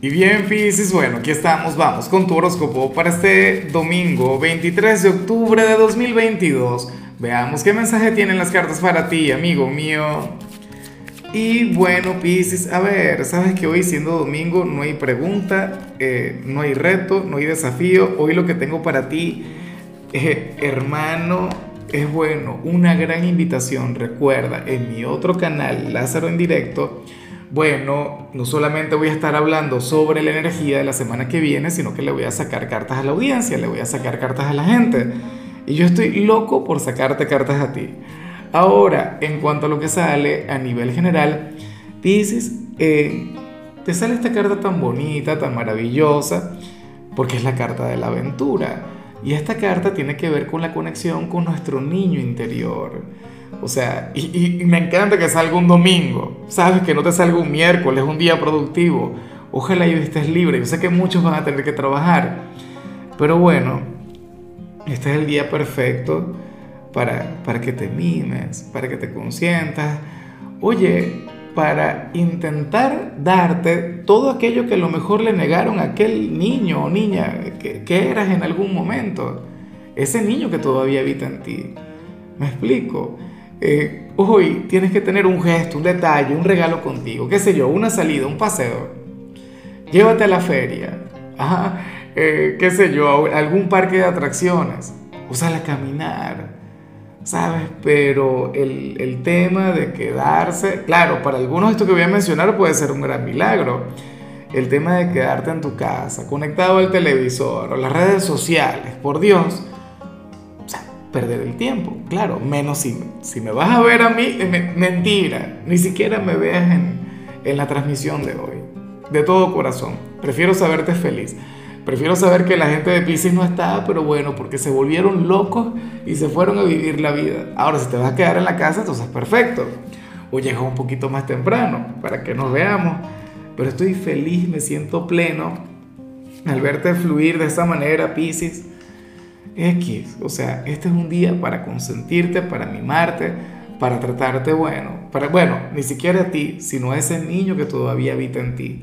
Y bien, Piscis, bueno, aquí estamos, vamos con tu horóscopo para este domingo 23 de octubre de 2022. Veamos qué mensaje tienen las cartas para ti, amigo mío. Y bueno, Piscis, a ver, sabes que hoy siendo domingo no hay pregunta, eh, no hay reto, no hay desafío. Hoy lo que tengo para ti, eh, hermano, es bueno, una gran invitación. Recuerda, en mi otro canal, Lázaro en directo, bueno, no solamente voy a estar hablando sobre la energía de la semana que viene, sino que le voy a sacar cartas a la audiencia, le voy a sacar cartas a la gente. Y yo estoy loco por sacarte cartas a ti. Ahora, en cuanto a lo que sale a nivel general, dices, eh, te sale esta carta tan bonita, tan maravillosa, porque es la carta de la aventura. Y esta carta tiene que ver con la conexión con nuestro niño interior. O sea, y, me encanta que salga un domingo, ¿sabes? Que no te salga un miércoles, un día productivo. Ojalá y estés libre. Yo sé que muchos van a tener que trabajar. Pero bueno, este es el día perfecto para, para que te mimes, para que te consientas. Oye, para intentar darte todo aquello que a lo mejor le negaron a aquel niño o niña que, que eras en algún momento. Ese niño que todavía habita en ti. ¿Me explico? eh, hoy tienes que tener un gesto, un detalle, un regalo contigo, qué sé yo, una salida, un paseo. Llévate a la feria, ajá, eh, qué sé yo, algún parque de atracciones, úsala a caminar, ¿sabes? Pero el, el tema de quedarse, claro, para algunos esto que voy a mencionar puede ser un gran milagro. El tema de quedarte en tu casa, conectado al televisor o las redes sociales, por Dios, perder el tiempo, claro, menos si, si me vas a ver a mí, mentira, ni siquiera me veas en, en la transmisión de hoy, de todo corazón, prefiero saberte feliz, prefiero saber que la gente de Pisces no está, pero bueno, porque se volvieron locos y se fueron a vivir la vida. Ahora, si te vas a quedar en la casa, entonces perfecto, o llega un poquito más temprano para que nos veamos, pero estoy feliz, me siento pleno al verte fluir de esa manera, Pisces X. O sea, este es un día para consentirte, para mimarte, para tratarte bueno. Para, bueno, ni siquiera a ti, sino a ese niño que todavía habita en ti.